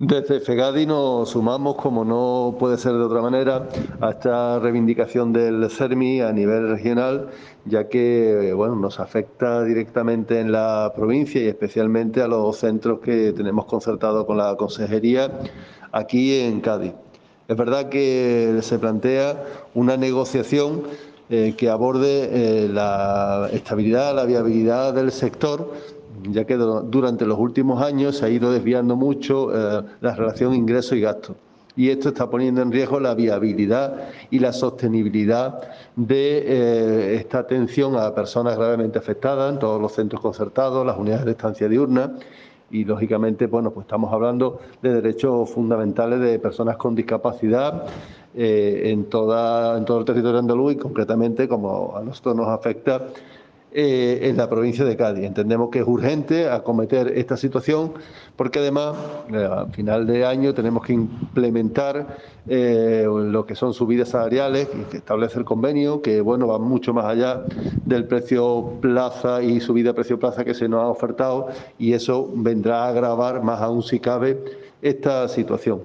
Desde FEGADI nos sumamos, como no puede ser de otra manera, a esta reivindicación del CERMI a nivel regional, ya que bueno, nos afecta directamente en la provincia y especialmente a los centros que tenemos concertados con la consejería aquí en Cádiz. Es verdad que se plantea una negociación eh, que aborde eh, la estabilidad, la viabilidad del sector ya que durante los últimos años se ha ido desviando mucho eh, la relación ingreso y gasto. Y esto está poniendo en riesgo la viabilidad y la sostenibilidad de eh, esta atención a personas gravemente afectadas en todos los centros concertados, las unidades de estancia diurna y lógicamente bueno pues estamos hablando de derechos fundamentales de personas con discapacidad eh, en toda en todo el territorio andaluz y concretamente como a nosotros nos afecta eh, en la provincia de Cádiz. Entendemos que es urgente acometer esta situación porque además eh, al final de año tenemos que implementar eh, lo que son subidas salariales, que establece el convenio, que bueno va mucho más allá del precio plaza y subida precio plaza que se nos ha ofertado y eso vendrá a agravar más aún si cabe esta situación.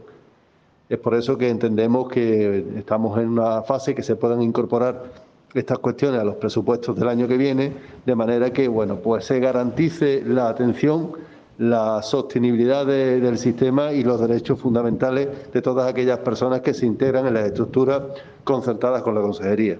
Es por eso que entendemos que estamos en una fase que se puedan incorporar estas cuestiones a los presupuestos del año que viene, de manera que bueno, pues se garantice la atención, la sostenibilidad del sistema y los derechos fundamentales de todas aquellas personas que se integran en las estructuras concertadas con la consejería.